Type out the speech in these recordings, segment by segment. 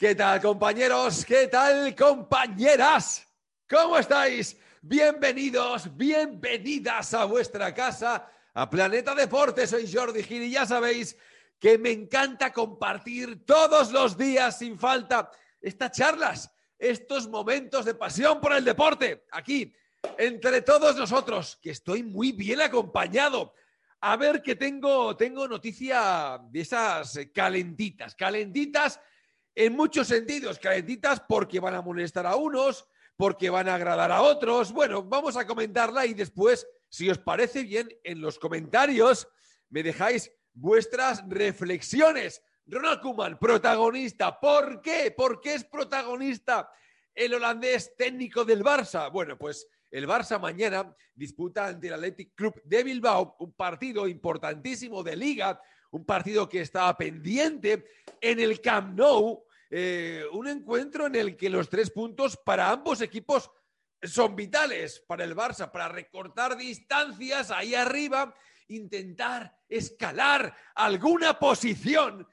¿Qué tal, compañeros? ¿Qué tal, compañeras? ¿Cómo estáis? Bienvenidos, bienvenidas a vuestra casa, a Planeta Deporte. Soy Jordi Gil y ya sabéis que me encanta compartir todos los días sin falta estas charlas, estos momentos de pasión por el deporte, aquí, entre todos nosotros, que estoy muy bien acompañado. A ver que tengo, tengo noticia de esas calentitas, calentitas en muchos sentidos, calentitas porque van a molestar a unos, porque van a agradar a otros. Bueno, vamos a comentarla y después, si os parece bien, en los comentarios me dejáis vuestras reflexiones. Ronald Koeman, protagonista. ¿Por qué? ¿Por qué es protagonista el holandés técnico del Barça? Bueno, pues el Barça mañana disputa ante el Athletic Club de Bilbao un partido importantísimo de liga, un partido que estaba pendiente en el Camp Nou, eh, un encuentro en el que los tres puntos para ambos equipos son vitales para el Barça, para recortar distancias ahí arriba, intentar escalar alguna posición.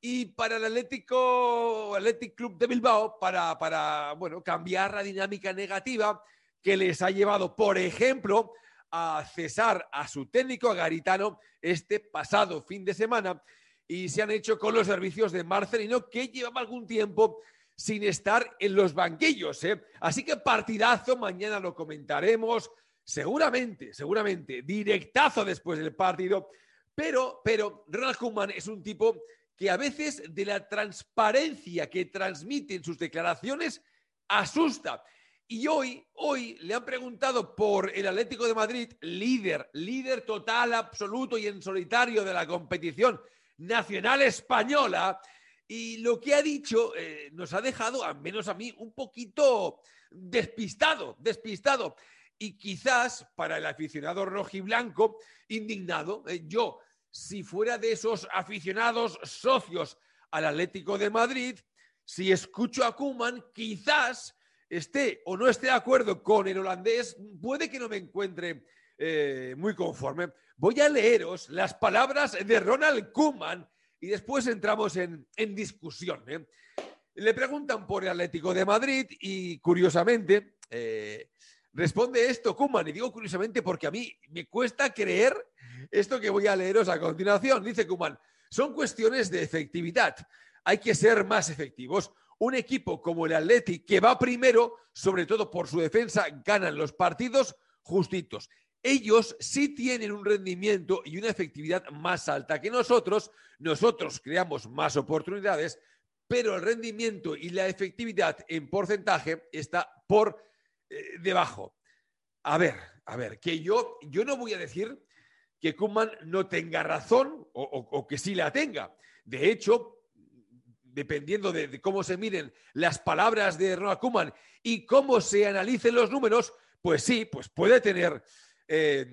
Y para el Atlético, Athletic Club de Bilbao, para, para bueno, cambiar la dinámica negativa que les ha llevado, por ejemplo, a cesar a su técnico, a Garitano, este pasado fin de semana y se han hecho con los servicios de Marcelino, que llevaba algún tiempo sin estar en los banquillos. ¿eh? Así que partidazo, mañana lo comentaremos, seguramente, seguramente, directazo después del partido, pero, pero Ronald Koeman es un tipo que a veces de la transparencia que transmite en sus declaraciones asusta. Y hoy, hoy le han preguntado por el Atlético de Madrid, líder, líder total, absoluto y en solitario de la competición nacional española. Y lo que ha dicho eh, nos ha dejado, al menos a mí, un poquito despistado, despistado. Y quizás para el aficionado rojiblanco, indignado, eh, yo, si fuera de esos aficionados socios al Atlético de Madrid, si escucho a Kuman, quizás esté o no esté de acuerdo con el holandés, puede que no me encuentre eh, muy conforme. Voy a leeros las palabras de Ronald Koeman y después entramos en, discusión. ¿eh? Le preguntan por el Atlético de Madrid y curiosamente eh, responde esto Koeman. Y digo curiosamente porque a mí me cuesta creer esto que voy a leeros a continuación. Dice Koeman, son cuestiones de efectividad. Hay que ser más efectivos un equipo como el Athletic, que va primero, sobre todo por su defensa, ganan los partidos justitos. Ellos sí tienen un rendimiento y una efectividad más alta que nosotros. Nosotros creamos más oportunidades, pero el rendimiento y la efectividad en porcentaje está por eh, debajo. A ver, a ver, que yo, yo no voy a decir que Kuman no tenga razón o, que sí la tenga. De hecho, dependiendo de, cómo se miren las palabras de Ronald Koeman y cómo se analicen los números, pues sí, pues puede tener eh,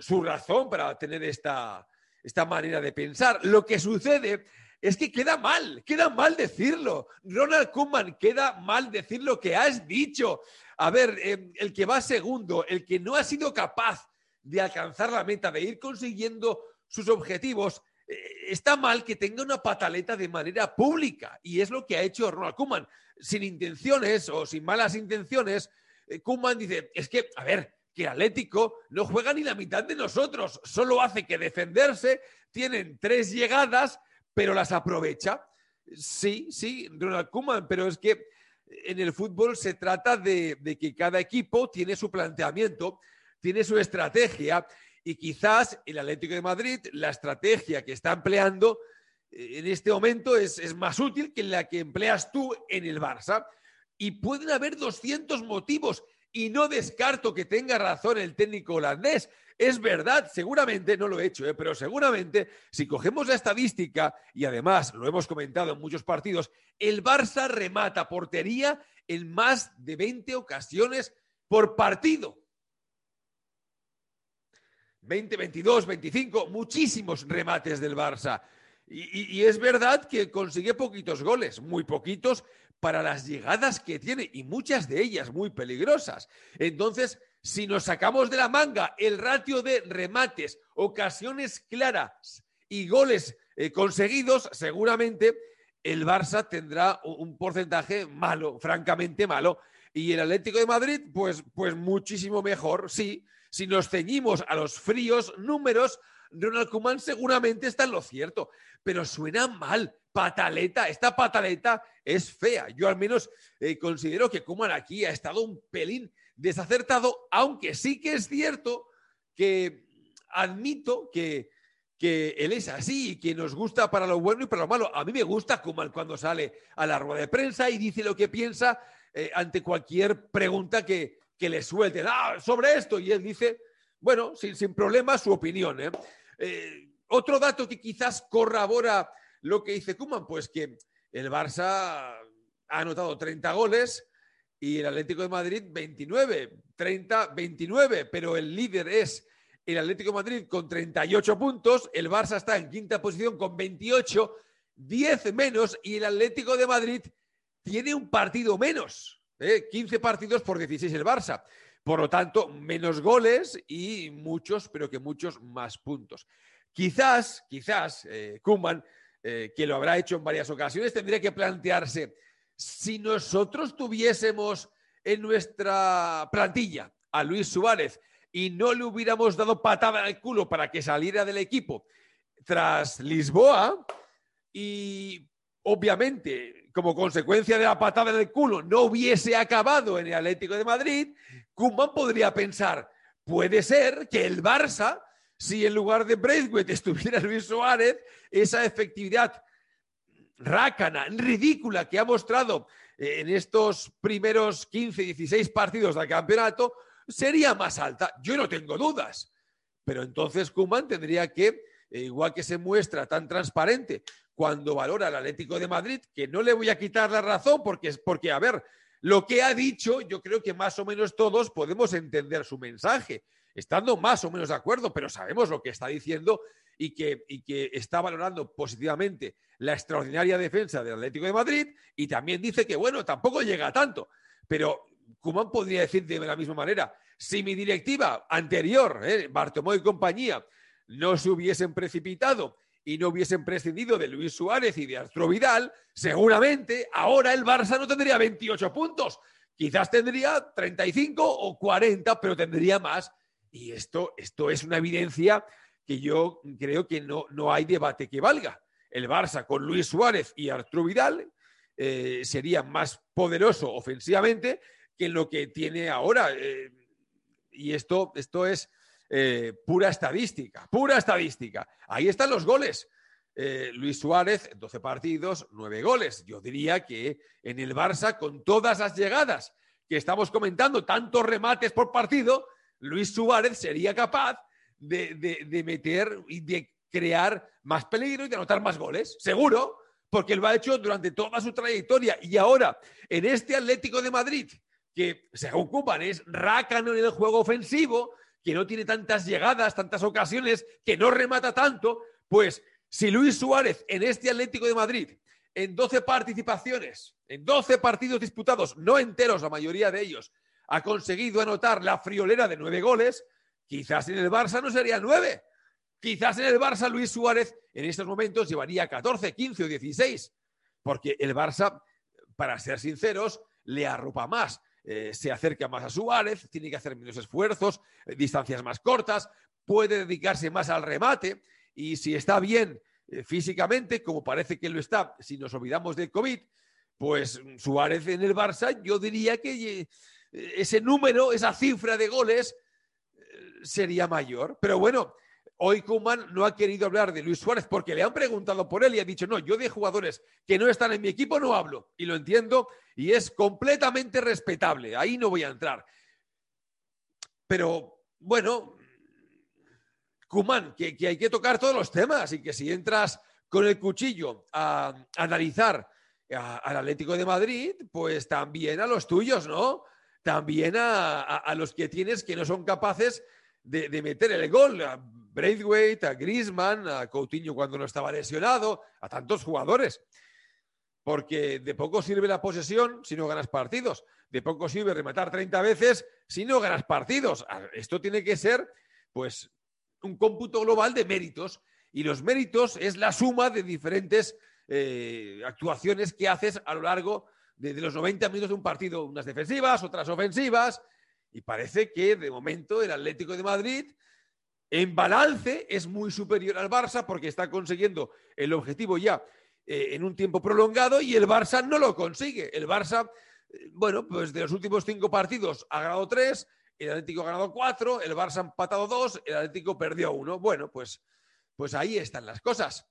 su razón para tener esta, esta manera de pensar. Lo que sucede es que queda mal, queda mal decirlo. Ronald Koeman, queda mal decir lo que has dicho. A ver, eh, el que va segundo, el que no ha sido capaz de alcanzar la meta, de ir consiguiendo sus objetivos, eh, está mal que tenga una pataleta de manera pública y es lo que ha hecho Ronald Koeman. Sin intenciones o sin malas intenciones, eh, dice, es que, a ver, que Atlético no juega ni la mitad de nosotros, solo hace que defenderse, tienen tres llegadas, pero las aprovecha. Sí, sí, Ronald Koeman, pero es que en el fútbol se trata de, que cada equipo tiene su planteamiento, tiene su estrategia y quizás el Atlético de Madrid, la estrategia que está empleando eh, en este momento es, más útil que la que empleas tú en el Barça. Y pueden haber 200 motivos Y no descarto que tenga razón el técnico holandés. Es verdad, seguramente, no lo he hecho, ¿eh? pero seguramente si cogemos la estadística, y además lo hemos comentado en muchos partidos, el Barça remata portería en más de 20 ocasiones por partido. 20, 22, 25, muchísimos remates del Barça. Y, es verdad que consigue poquitos goles, muy poquitos para las llegadas que tiene y muchas de ellas muy peligrosas. Entonces, si nos sacamos de la manga el ratio de remates, ocasiones claras y goles eh, conseguidos, seguramente el Barça tendrá un porcentaje malo, francamente malo. Y el Atlético de Madrid, pues, pues muchísimo mejor, sí. Si nos ceñimos a los fríos números, Ronald Koeman seguramente está en lo cierto, pero suena mal. Pataleta, esta pataleta es fea. Yo al menos eh, considero que Koeman aquí ha estado un pelín desacertado, aunque sí que es cierto que admito que, que él es así y que nos gusta para lo bueno y para lo malo. A mí me gusta Koeman cuando sale a la rueda de prensa y dice lo que piensa eh, ante cualquier pregunta que, que le suelten. Ah, sobre esto. Y él dice, bueno, sin, sin problema, su opinión. ¿eh? Eh, otro dato que quizás corrobora lo que dice Kuman, pues que el Barça ha anotado 30 goles y el Atlético de Madrid 29, 30, 29, pero el líder es el Atlético de Madrid con 38 puntos, el Barça está en quinta posición con 28, 10 menos y el Atlético de Madrid tiene un partido menos, 15 ¿eh? partidos por 16 el Barça. Por lo tanto, menos goles y muchos, pero que muchos más puntos. Quizás, quizás, eh, Kuman, eh, que lo habrá hecho en varias ocasiones, tendría que plantearse, si nosotros tuviésemos en nuestra plantilla a Luis Suárez y no le hubiéramos dado patada al culo para que saliera del equipo tras Lisboa y obviamente como consecuencia de la patada del culo no hubiese acabado en el Atlético de Madrid, Kuman podría pensar, puede ser que el Barça, si en lugar de Braithwaite estuviera Luis Suárez, esa efectividad rácana, ridícula que ha mostrado en estos primeros 15, 16 partidos del campeonato, sería más alta. Yo no tengo dudas. Pero entonces Kuman tendría que, eh, igual que se muestra tan transparente cuando valora al Atlético de Madrid, que no le voy a quitar la razón, porque, porque a ver, lo que ha dicho, yo creo que más o menos todos podemos entender su mensaje, estando más o menos de acuerdo, pero sabemos lo que está diciendo y que, y que está valorando positivamente la extraordinaria defensa del Atlético de Madrid y también dice que, bueno, tampoco llega a tanto, pero Kuman podría decir de la misma manera, si mi directiva anterior, eh, y compañía, no se hubiesen precipitado y no hubiesen prescindido de Luis Suárez y de Arturo Vidal, seguramente ahora el Barça no tendría 28 puntos. Quizás tendría 35 o 40, pero tendría más. Y esto, esto es una evidencia que yo creo que no, no hay debate que valga. El Barça con Luis Suárez y Arturo Vidal eh, sería más poderoso ofensivamente que lo que tiene ahora. Eh, y esto, esto es eh, pura estadística, pura estadística. Ahí están los goles. Eh, Luis Suárez, 12 partidos, 9 goles. Yo diría que en el Barça, con todas las llegadas que estamos comentando, tantos remates por partido, Luis Suárez sería capaz de, de meter y de crear más peligro y de anotar más goles, seguro, porque lo ha hecho durante toda su trayectoria. Y ahora, en este Atlético de Madrid, que se ocupan es rácano en el juego ofensivo, que no tiene tantas llegadas, tantas ocasiones, que no remata tanto, pues si Luis Suárez en este Atlético de Madrid, en 12 participaciones, en 12 partidos disputados, no enteros la mayoría de ellos, ha conseguido anotar la friolera de nueve goles, quizás en el Barça no sería nueve. Quizás en el Barça Luis Suárez en estos momentos llevaría 14, 15 o 16, porque el Barça, para ser sinceros, le arropa más. Eh, se acerca más a Suárez, tiene que hacer menos esfuerzos, eh, distancias más cortas, puede dedicarse más al remate y si está bien eh, físicamente, como parece que lo está, si nos olvidamos del COVID, pues Suárez en el Barça, yo diría que ese número, esa cifra de goles sería mayor. Pero bueno, Hoy Kuman no ha querido hablar de Luis Suárez porque le han preguntado por él y ha dicho, no, yo de jugadores que no están en mi equipo no hablo. Y lo entiendo y es completamente respetable. Ahí no voy a entrar. Pero bueno, Kuman, que, hay que tocar todos los temas y que si entras con el cuchillo a, analizar al Atlético de Madrid, pues también a los tuyos, ¿no? También a, los que tienes que no son capaces de, de, meter el gol. Braithwaite, a Griezmann, a Coutinho cuando no estaba lesionado, a tantos jugadores. Porque de poco sirve la posesión si no ganas partidos. De poco sirve rematar 30 veces si no ganas partidos. Esto tiene que ser, pues, un cómputo global de méritos y los méritos es la suma de diferentes eh, actuaciones que haces a lo largo de, los 90 minutos de un partido, unas defensivas, otras ofensivas, y parece que de momento el Atlético de Madrid en balance es muy superior al Barça porque está consiguiendo el objetivo ya eh, en un tiempo prolongado y el Barça no lo consigue. El Barça, eh, bueno, pues de los últimos cinco partidos ha ganado tres, el Atlético ha ganado cuatro, el Barça ha empatado dos, el Atlético perdió uno. Bueno, pues, pues ahí están las cosas.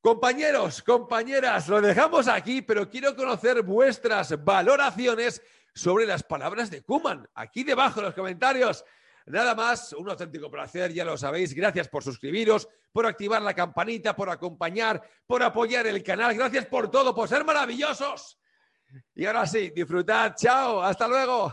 Compañeros, compañeras, lo dejamos aquí, pero quiero conocer vuestras valoraciones sobre las palabras de Kuman. Aquí debajo en los comentarios. Nada más, un auténtico placer, ya lo sabéis. Gracias por suscribiros, por activar la campanita, por acompañar, por apoyar el canal. Gracias por todo, por ser maravillosos. Y ahora sí, disfrutad. Chao, hasta luego.